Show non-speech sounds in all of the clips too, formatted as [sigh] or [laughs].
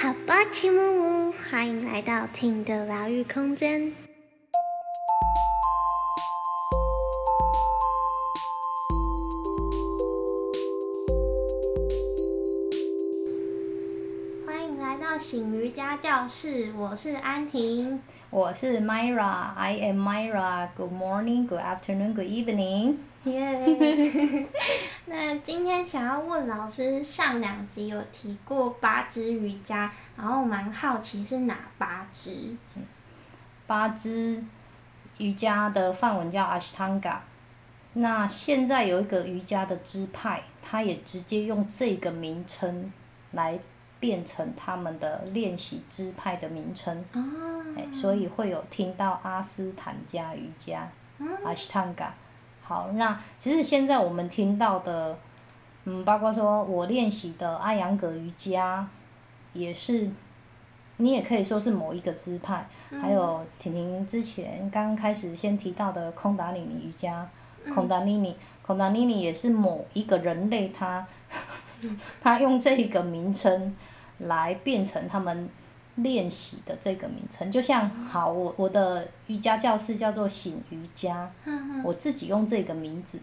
好吧，齐木木，欢迎来到听的疗愈空间。欢迎来到醒瑜伽教室，我是安婷，我是 Myra，I am Myra。Good morning, good afternoon, good evening。耶！Yeah. 那今天想要问老师，上两集有提过八支瑜伽，然后蛮好奇是哪八支？八支瑜伽的范文叫 Ashtanga。那现在有一个瑜伽的支派，他也直接用这个名称来变成他们的练习支派的名称。哦。所以会有听到阿斯坦加瑜伽，Ashtanga。好，那其实现在我们听到的，嗯，包括说我练习的阿扬格瑜伽，也是，你也可以说是某一个支派，嗯、还有婷婷之前刚开始先提到的空达里尼瑜伽，嗯、空达里尼，空达里尼也是某一个人类他，[laughs] 他用这个名称来变成他们。练习的这个名称，就像好，我我的瑜伽教室叫做醒瑜伽，我自己用这个名字，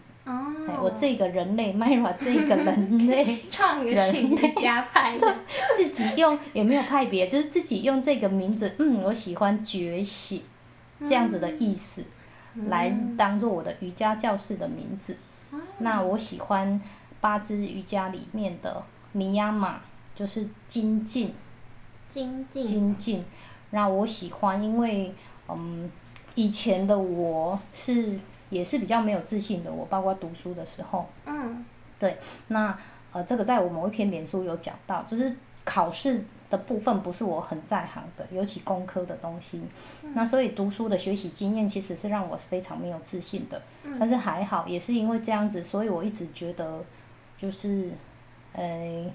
我这个人类 Myra [laughs] 这个人类，[laughs] 创一个醒瑜伽派，[laughs] 自己用也没有派别，就是自己用这个名字，嗯，我喜欢觉醒这样子的意思，来当做我的瑜伽教室的名字。那我喜欢八支瑜伽里面的尼亚玛，就是精进。精进，精进，那我喜欢，因为嗯，以前的我是也是比较没有自信的，我包括读书的时候，嗯，对，那呃，这个在我某一篇脸书有讲到，就是考试的部分不是我很在行的，尤其工科的东西，嗯、那所以读书的学习经验其实是让我非常没有自信的，嗯、但是还好，也是因为这样子，所以我一直觉得就是，呃。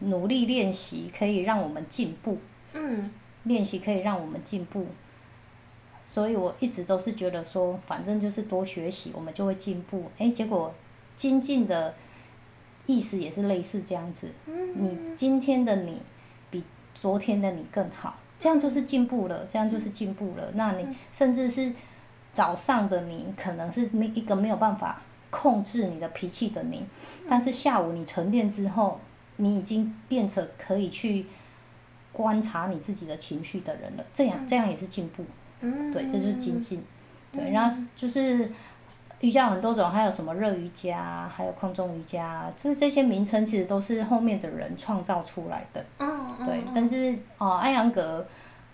努力练习可以让我们进步，嗯，练习可以让我们进步，所以我一直都是觉得说，反正就是多学习，我们就会进步。哎，结果精进的意思也是类似这样子，嗯，你今天的你比昨天的你更好，这样就是进步了，这样就是进步了。那你甚至是早上的你，可能是没一个没有办法控制你的脾气的你，但是下午你沉淀之后。你已经变成可以去观察你自己的情绪的人了，这样这样也是进步，嗯，对，这就是精进，嗯、对，然后就是瑜伽很多种，还有什么热瑜伽，还有空中瑜伽，就是这些名称其实都是后面的人创造出来的，嗯，对，但是哦，艾扬格，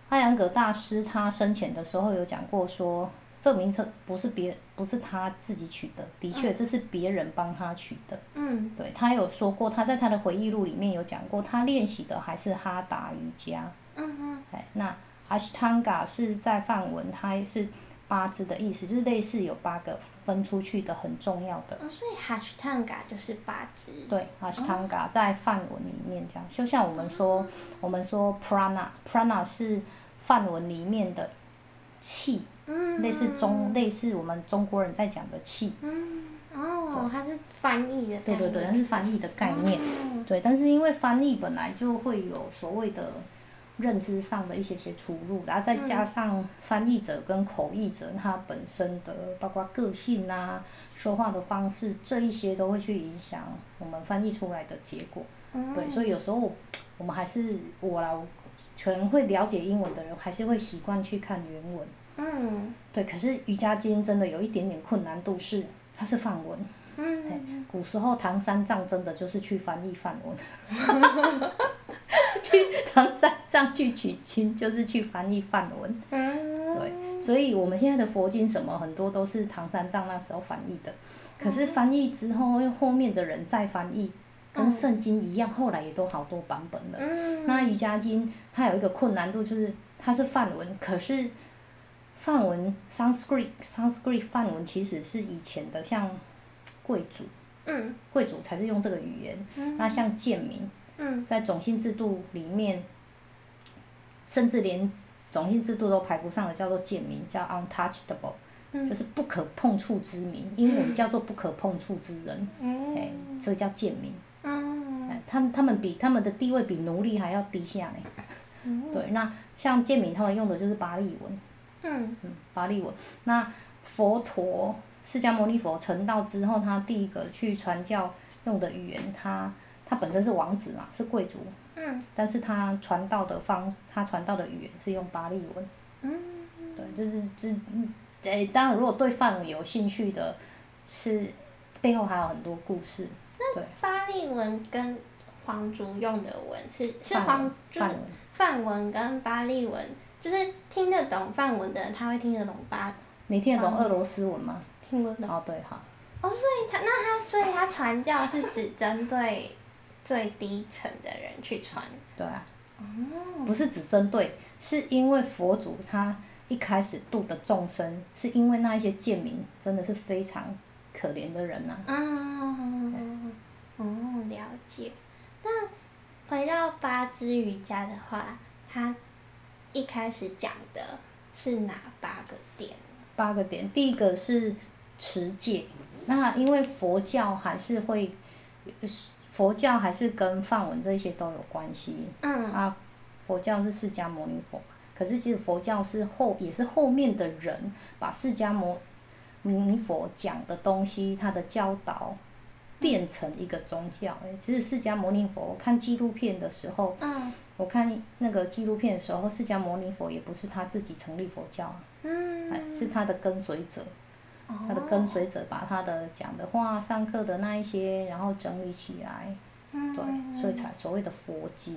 艾扬格大师他生前的时候有讲过说。这个名称不是别不是他自己取的，的确这是别人帮他取的。嗯，对，他有说过，他在他的回忆录里面有讲过，他练习的还是哈达瑜伽。嗯哼，哎，那阿斯汤加是在梵文，它是八字的意思，就是类似有八个分出去的很重要的。哦，所以哈斯汤加就是八支。对，阿斯汤加在梵文里面讲，就像我们说，哦、我们说 prana，prana 是梵文里面的气。嗯，类似中类似我们中国人在讲的气，嗯，哦，它是翻译的，对对对，它是翻译的概念，哦、对，但是因为翻译本来就会有所谓的认知上的一些些出入，然后再加上翻译者跟口译者他本身的包括个性啊、说话的方式这一些都会去影响我们翻译出来的结果，嗯、对，所以有时候我们还是我啦，可能会了解英文的人还是会习惯去看原文。嗯，对，可是瑜伽经真的有一点点困难度是，它是梵文。嗯，古时候唐三藏真的就是去翻译梵文，[laughs] [laughs] 去唐三藏去取经就是去翻译梵文。嗯，对，所以我们现在的佛经什么很多都是唐三藏那时候翻译的，可是翻译之后，又后面的人再翻译，跟圣经一样，后来也都好多版本了。嗯，那瑜伽经它有一个困难度就是它是梵文，可是。梵文 Sanskrit，Sanskrit 梵文其实是以前的，像贵族，嗯，贵族才是用这个语言。嗯、那像贱民，嗯、在种姓制度里面，甚至连种姓制度都排不上的，叫做贱民，叫 untouchable，、嗯、就是不可碰触之民，英文叫做不可碰触之人，哎、嗯，所以叫贱民。嗯、他们他们比他们的地位比奴隶还要低下呢。嗯、对，那像贱民他们用的就是巴利文。嗯。嗯，巴利文。那佛陀释迦牟尼佛成道之后，他第一个去传教用的语言，他他本身是王子嘛，是贵族。嗯。但是他传道的方式，他传道的语言是用巴利文。嗯。对，就是这嗯，诶，当然，如果对梵文有兴趣的，是背后还有很多故事。那巴利文跟皇族用的文是是皇就是梵文跟巴利文，就是听得懂梵文的人，他会听得懂巴。你听得懂俄罗斯文吗？听不懂。哦，对，好。哦，所以他那他所以他传教是只针对最低层的人去传。对啊。哦。不是只针对，是因为佛祖他一开始度的众生，是因为那一些贱民真的是非常可怜的人呐、啊。嗯。哦，了解。那回到八支瑜伽的话，他一开始讲的是哪八个点？八个点，第一个是持戒。那因为佛教还是会，佛教还是跟梵文这些都有关系。嗯。啊，佛教是释迦牟尼佛嘛，可是其实佛教是后也是后面的人把释迦牟尼佛讲的东西，他的教导变成一个宗教。诶，其实释迦牟尼佛，我看纪录片的时候，嗯，我看那个纪录片的时候，释迦牟尼佛也不是他自己成立佛教。嗯，是他的跟随者，他的跟随者把他的讲的话、上课的那一些，然后整理起来，对，所以才所谓的佛经。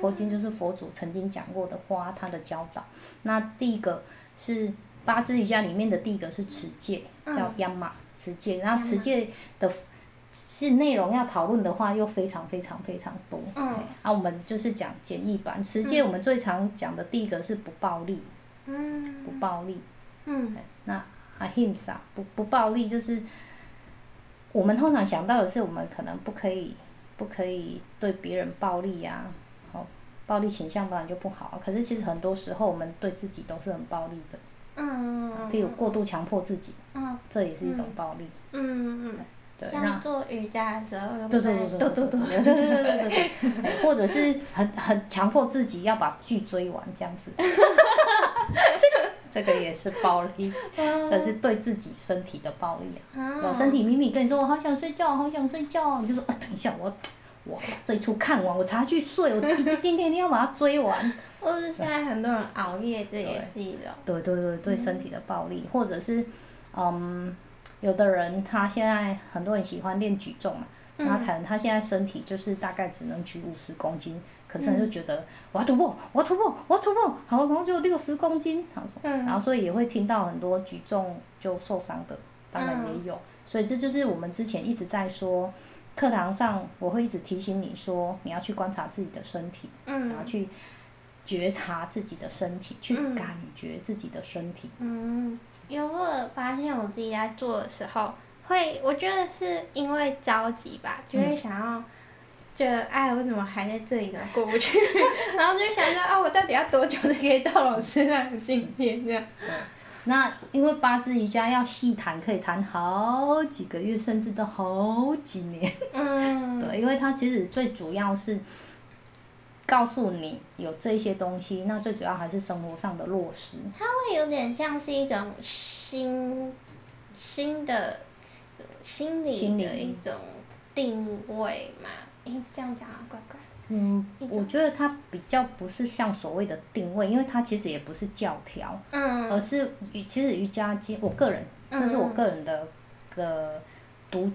佛经就是佛祖曾经讲过的话，他的教导。那第一个是八支瑜伽里面的第一个是持戒，叫 Yama 持戒。然后持戒的是内容要讨论的话，又非常非常非常多。嗯，啊，我们就是讲简易版持戒。我们最常讲的第一个是不暴力。嗯，不暴力。嗯，那阿 himsa 不不暴力，就是我们通常想到的是，我们可能不可以不可以对别人暴力呀、啊，好，暴力倾向当然就不好。可是其实很多时候，我们对自己都是很暴力的。嗯，譬如过度强迫自己，嗯，这也是一种暴力。嗯嗯。像做瑜伽的时候，对对对对对对 [laughs] 对，或者是很很强迫自己要把剧追完这样子，[laughs] 这个这个也是暴力，可是对自己身体的暴力啊，对，身体明明跟你说我好想睡觉，好想睡觉，你就说啊等一下我。哇，这一出看完，我才去睡，我今今天一定要把它追完。[laughs] 或是现在很多人熬夜，这也是一种。对对对对，身体的暴力，或者是，嗯。有的人他现在很多人喜欢练举重嘛，那、嗯、可能他现在身体就是大概只能举五十公斤，可是他就觉得我要突破，我要突破，我要突破，好，然后就六十公斤，好，然后所以也会听到很多举重就受伤的，当然也有，所以这就是我们之前一直在说，课堂上我会一直提醒你说，你要去观察自己的身体，嗯。然后去觉察自己的身体，去感觉自己的身体。嗯。有我发现我自己在做的时候，会我觉得是因为着急吧，就会想要，觉得哎，为什么还在这里呢？过不去，然后就想着啊，我到底要多久才可以到老师那个境界这样？那因为八字瑜伽要细谈，可以谈好几个月，甚至都好几年。嗯。[laughs] 对，因为它其实最主要是。告诉你有这些东西，那最主要还是生活上的落实。它会有点像是一种新新的心理的一种定位嘛？诶，这样讲啊，乖乖。嗯，我觉得它比较不是像所谓的定位，因为它其实也不是教条，嗯，而是其实瑜伽经，我个人，这是我个人的的读。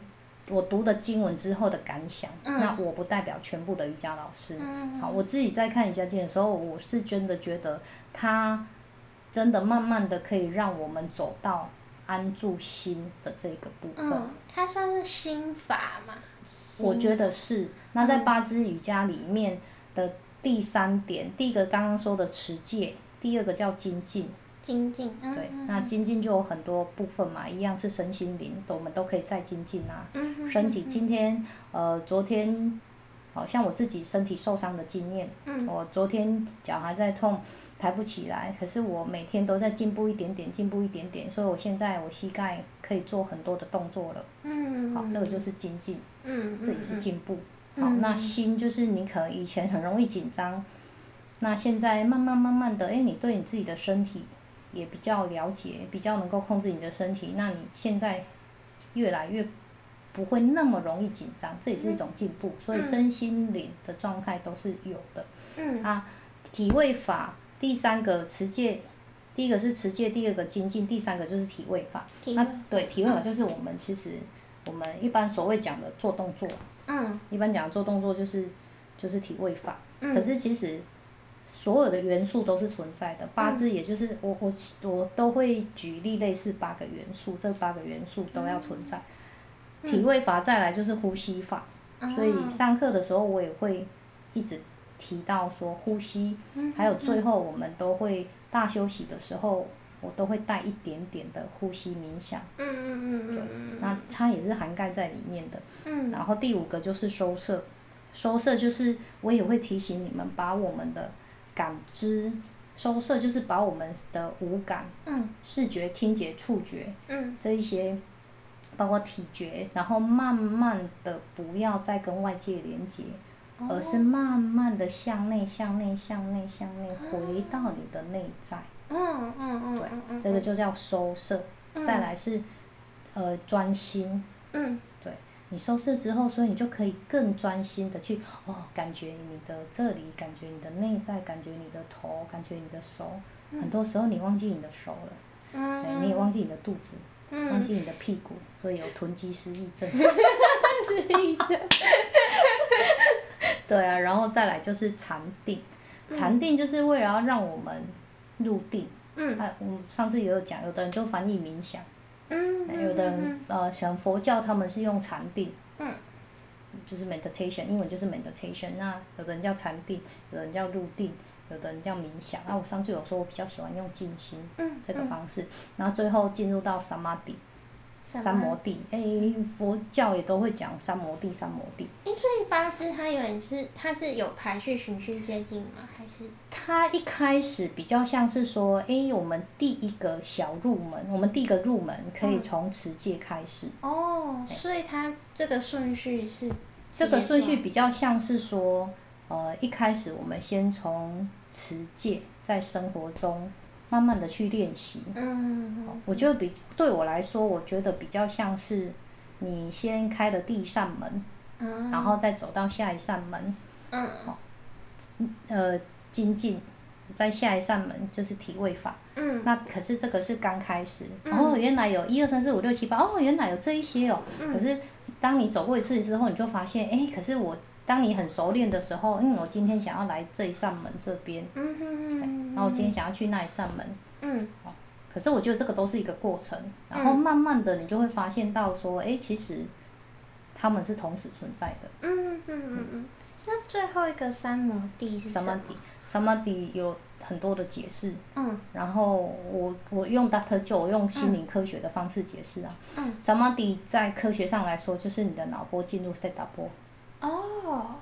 我读的经文之后的感想，嗯、那我不代表全部的瑜伽老师。嗯、好，我自己在看瑜伽经的时候，我是真的觉得它真的慢慢的可以让我们走到安住心的这个部分。嗯、它算是心法嘛？我觉得是。那在八支瑜伽里面的第三点，嗯、第一个刚刚说的持戒，第二个叫精进。精进，嗯、对，那精进就有很多部分嘛，一样是身心灵，我们都可以再精进啊。身体今天，呃，昨天，好像我自己身体受伤的经验，嗯、我昨天脚还在痛，抬不起来，可是我每天都在进步一点点，进步一点点，所以我现在我膝盖可以做很多的动作了。嗯、好，这个就是精进，嗯、这也是进步。好，那心就是你可能以前很容易紧张，那现在慢慢慢慢的，哎，你对你自己的身体也比较了解，比较能够控制你的身体，那你现在越来越不会那么容易紧张，这也是一种进步。所以身心灵的状态都是有的。嗯。啊，体位法第三个持戒，第一个是持戒，第二个精进，第三个就是体位法。那对体位法就是我们其实我们一般所谓讲的做动作。嗯，一般讲做动作就是就是体位法，嗯、可是其实所有的元素都是存在的。八字也就是我我我都会举例类似八个元素，这八个元素都要存在。嗯、体位法再来就是呼吸法，嗯、所以上课的时候我也会一直提到说呼吸，嗯、还有最后我们都会大休息的时候。我都会带一点点的呼吸冥想，嗯嗯嗯对，那它也是涵盖在里面的。嗯，然后第五个就是收摄，收摄就是我也会提醒你们把我们的感知收摄，就是把我们的五感，嗯，视觉、听觉、触觉，嗯，这一些包括体觉，然后慢慢的不要再跟外界连接，而是慢慢的向内、向内、向内、向内回到你的内在。嗯嗯嗯，对，这个就叫收摄。再来是，呃，专心。嗯。对，你收摄之后，所以你就可以更专心的去哦，感觉你的这里，感觉你的内在，感觉你的头，感觉你的手。很多时候你忘记你的手了。嗯。对，你也忘记你的肚子。嗯。忘记你的屁股，所以有囤积失忆症。失忆症。对啊，然后再来就是禅定，禅定就是为了要让我们。入定，嗯，啊，我上次也有讲，有的人就翻译冥想，嗯，有的人呃，像佛教他们是用禅定，嗯，就是 meditation，英文就是 meditation，那有的人叫禅定，有的人叫入定，有的人叫冥想，啊，我上次有说我比较喜欢用静心，嗯，这个方式，然后最后进入到。三摩地，诶、欸，佛教也都会讲三摩地，三摩地。诶，所以八字它有点是，它是有排序循序渐进吗？还是？它一开始比较像是说，哎、欸，我们第一个小入门，我们第一个入门可以从持戒开始。哦，所以它这个顺序是？这个顺序比较像是说，呃，一开始我们先从持戒，在生活中。慢慢的去练习，嗯，我觉得比对我来说，我觉得比较像是你先开了第一扇门，嗯，然后再走到下一扇门，嗯，呃，精进，在下一扇门就是体位法，嗯，那可是这个是刚开始，哦，原来有一二三四五六七八，哦，原来有这一些哦，可是当你走过一次之后，你就发现，哎，可是我。当你很熟练的时候，嗯，我今天想要来这一扇门这边，嗯哼哼，然后我今天想要去那一扇门，嗯，可是我觉得这个都是一个过程，然后慢慢的你就会发现到说，哎，其实他们是同时存在的。嗯嗯嗯嗯。那最后一个三摩地是什么？三摩地有很多的解释。嗯。然后我我用 Doctor Joe，我用心灵科学的方式解释啊。嗯。三摩地在科学上来说，就是你的脑波进入 Theta 波。哦，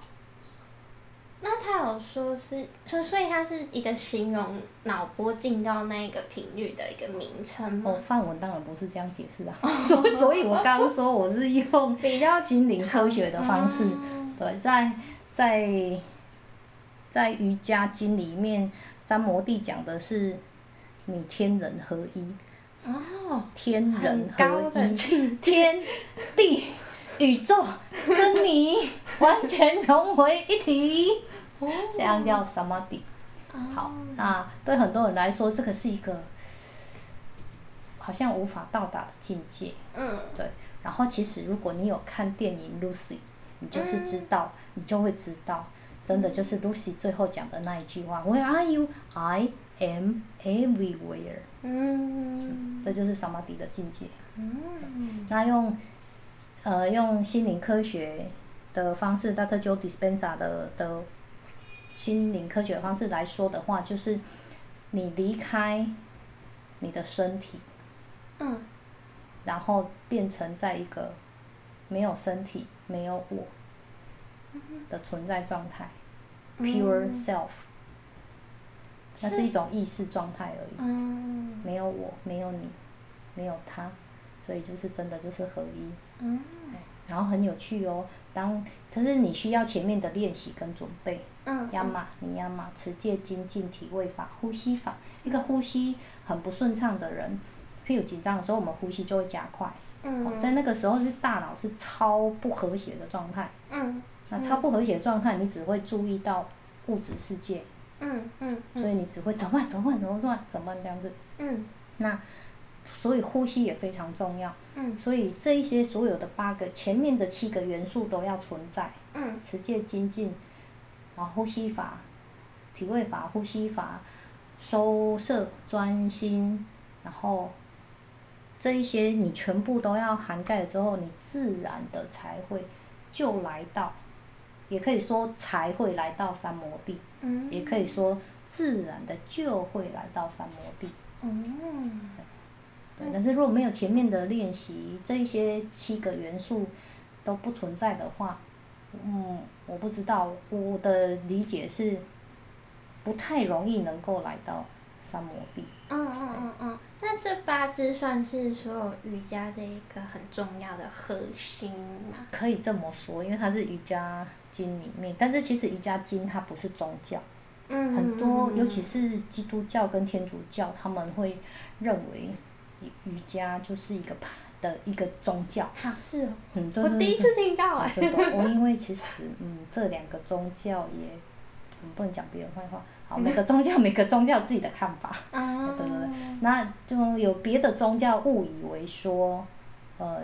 那他有说是，所所以它是一个形容脑波进到那个频率的一个名称吗？哦，范文当然不是这样解释啊，所 [laughs] 以所以我刚刚说我是用比较心灵科学的方式，对，在在在瑜伽经里面，三摩地讲的是你天人合一，哦，天人合一，天地。宇宙跟你完全融为一体，这样叫 Samadhi。好，那对很多人来说，这个是一个好像无法到达的境界。嗯。对。然后，其实如果你有看电影《Lucy》，你就是知道，你就会知道，真的就是 Lucy 最后讲的那一句话：“Where are you? I am everywhere。”嗯。这就是 Samadhi 的境界。嗯。那用。呃，用心灵科学的方式，Dr. Joe Dispenza 的的心灵科学的方式来说的话，就是你离开你的身体，嗯，然后变成在一个没有身体、没有我的存在状态，嗯，pure self，那是一种意识状态而已，嗯，没有我，没有你，没有他。所以就是真的就是合一，嗯，然后很有趣哦。当，可是你需要前面的练习跟准备。嗯。压马尼亚马持戒精进体位法呼吸法，一个呼吸很不顺畅的人，譬如紧张的时候，我们呼吸就会加快。嗯。在那个时候是大脑是超不和谐的状态。嗯。那超不和谐的状态，你只会注意到物质世界。嗯嗯。所以你只会怎么办？怎么办？怎么办？怎么办？这样子。嗯。那。所以呼吸也非常重要。嗯。所以这一些所有的八个前面的七个元素都要存在。嗯。持戒精进，然后呼吸法、体位法、呼吸法、收摄专心，然后这一些你全部都要涵盖了之后，你自然的才会就来到，也可以说才会来到三摩地。嗯。也可以说自然的就会来到三摩地。嗯。但是如果没有前面的练习，这些七个元素都不存在的话，嗯，我不知道，我的理解是不太容易能够来到三摩地。嗯嗯嗯嗯，那这八支算是所有瑜伽的一个很重要的核心吗？可以这么说，因为它是瑜伽经里面，但是其实瑜伽经它不是宗教。嗯。很多，尤其是基督教跟天主教，他们会认为。瑜伽就是一个派的一个宗教。好，是哦。嗯，我第一次听到啊。真的，[laughs] 我因为其实嗯，这两个宗教也，嗯，不能讲别人坏话。好，每个宗教每个宗教有自己的看法。[laughs] 啊。对对对，那就有别的宗教误以为说，呃，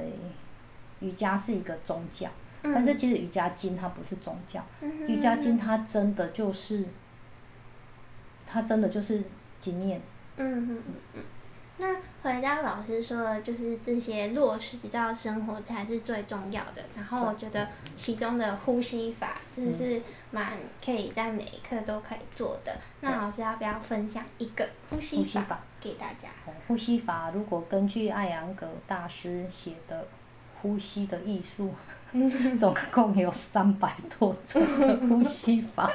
瑜伽是一个宗教，但是其实瑜伽经它不是宗教，瑜伽经它真的就是，它真的就是经验。嗯嗯嗯。那回到老师说的，就是这些落实到生活才是最重要的。然后我觉得其中的呼吸法，就是蛮可以在每一刻都可以做的。那老师要不要分享一个呼吸法给大家？呼吸法如果根据艾扬格大师写的《呼吸的艺术》，[laughs] 总共有三百多种的呼吸法。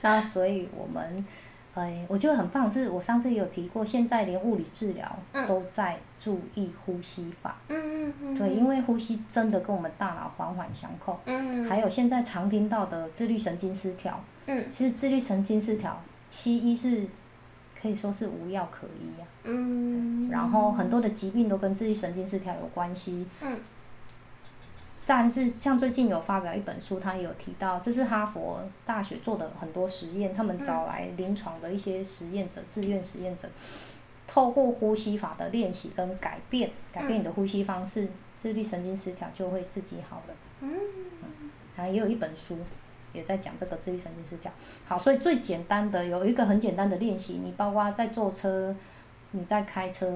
那所以我们。哎，我觉得很棒，是我上次也有提过，现在连物理治疗都在注意呼吸法。嗯嗯嗯。对，因为呼吸真的跟我们大脑环环相扣。嗯。还有现在常听到的自律神经失调。嗯。其实自律神经失调，西医是可以说是无药可医啊。嗯。然后很多的疾病都跟自律神经失调有关系。嗯。但是像最近有发表一本书，他也有提到，这是哈佛大学做的很多实验，他们找来临床的一些实验者、自愿实验者，透过呼吸法的练习跟改变，改变你的呼吸方式，自律神经失调就会自己好了。嗯。然后也有一本书也在讲这个自律神经失调。好，所以最简单的有一个很简单的练习，你包括在坐车、你在开车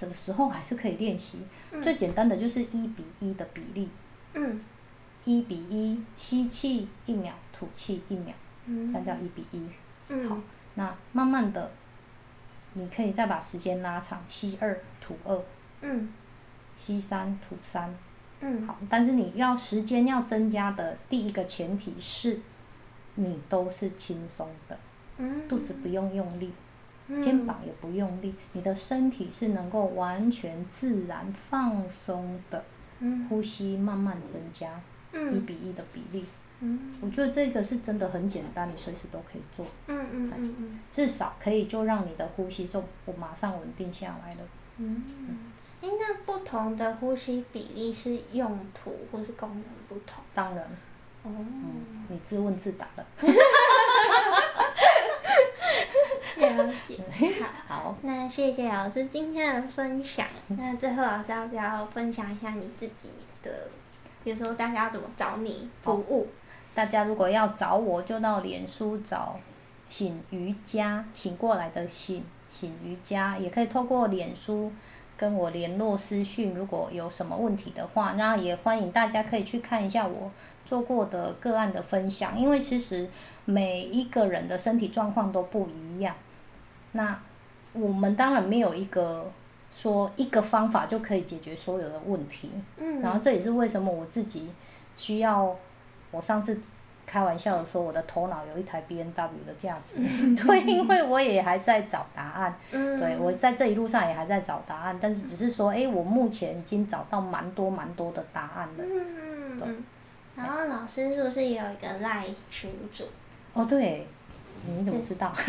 的时候还是可以练习。最简单的就是一比一的比例。嗯，一比一，吸气一秒，吐气一秒，嗯，这样叫一比一。嗯，好，那慢慢的，你可以再把时间拉长，吸二吐二，嗯，吸三吐三，嗯，好，但是你要时间要增加的第一个前提是，你都是轻松的，嗯，肚子不用用力，嗯，肩膀也不用力，你的身体是能够完全自然放松的。呼吸慢慢增加，嗯、一比一的比例。嗯、我觉得这个是真的很简单，你随时都可以做。嗯嗯嗯嗯、至少可以就让你的呼吸就我马上稳定下来了。嗯，哎、嗯，那不同的呼吸比例是用途或是功能不同？当然。哦、嗯。你自问自答了。[laughs] 好。[laughs] 好。那谢谢老师今天的分享。那最后老师要不要分享一下你自己的，比如说大家要怎么找你服务？大家如果要找我，就到脸书找醒瑜伽，醒过来的醒，醒瑜伽，也可以透过脸书跟我联络私讯。如果有什么问题的话，那也欢迎大家可以去看一下我做过的个案的分享，因为其实每一个人的身体状况都不一样。那我们当然没有一个说一个方法就可以解决所有的问题。嗯。然后这也是为什么我自己需要，我上次开玩笑的说，我的头脑有一台 B N W 的价值。嗯。[laughs] 对，因为我也还在找答案。嗯。对，我在这一路上也还在找答案，但是只是说，哎，我目前已经找到蛮多蛮多的答案了。嗯。对。然后老师是不是也有一个赖群主？哦，对，你怎么知道？[laughs] [laughs]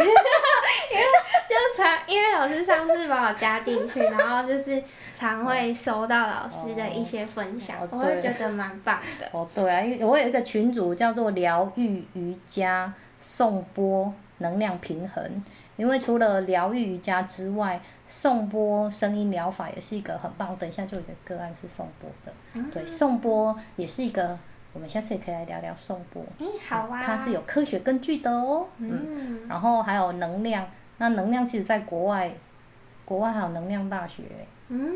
因为老师上次把我加进去，然后就是常会收到老师的一些分享，哦、我会觉得蛮棒的。哦，对啊，因为我有一个群组叫做疗愈瑜伽颂钵能量平衡，因为除了疗愈瑜伽之外，颂钵声音疗法也是一个很棒。我等一下就有一个个案是颂钵的，嗯、对，颂钵也是一个。我们下次也可以来聊聊颂钵。嗯，好啊。它是有科学根据的哦。嗯。嗯，然后还有能量，那能量其实在国外，国外还有能量大学。嗯。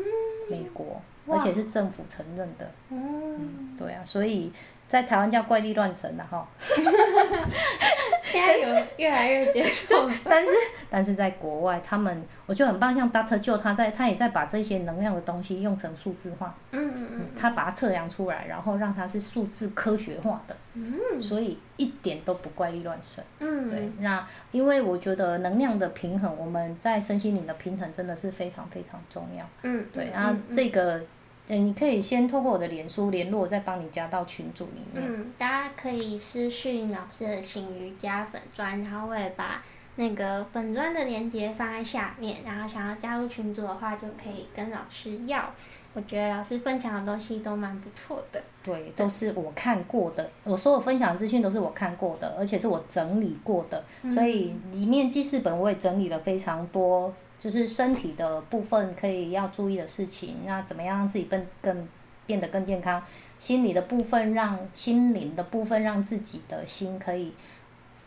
美国，而且是政府承认的。嗯。嗯，对啊，所以。在台湾叫怪力乱神的哈，[laughs] 现在有越来越接受，[laughs] 但是但是在国外，他们我觉得很棒，像 Doctor Joe 他在他也在把这些能量的东西用成数字化，嗯嗯嗯，他把它测量出来，然后让它是数字科学化的，嗯，所以一点都不怪力乱神，嗯，对，那因为我觉得能量的平衡，我们在身心灵的平衡真的是非常非常重要，嗯，对，然后这个。对，你可以先透过我的脸书联络，再帮你加到群组里面。嗯，大家可以私讯老师的请瑜伽粉砖，然后我也把那个粉专的链接放在下面，然后想要加入群组的话，就可以跟老师要。我觉得老师分享的东西都蛮不错的。对，都是我看过的，我所有分享的资讯都是我看过的，而且是我整理过的，嗯、所以里面记事本我也整理了非常多。就是身体的部分可以要注意的事情，那怎么样让自己更更变得更健康？心理的部分让心灵的部分让自己的心可以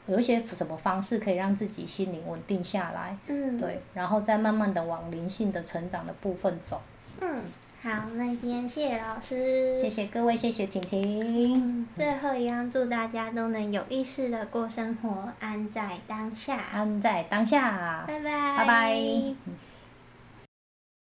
有一些什么方式可以让自己心灵稳定下来？嗯，对，然后再慢慢的往灵性的成长的部分走。嗯。好，那今天谢谢老师，谢谢各位，谢谢婷婷。嗯，最后一样，祝大家都能有意识的过生活，安在当下。安在当下。拜拜。拜拜。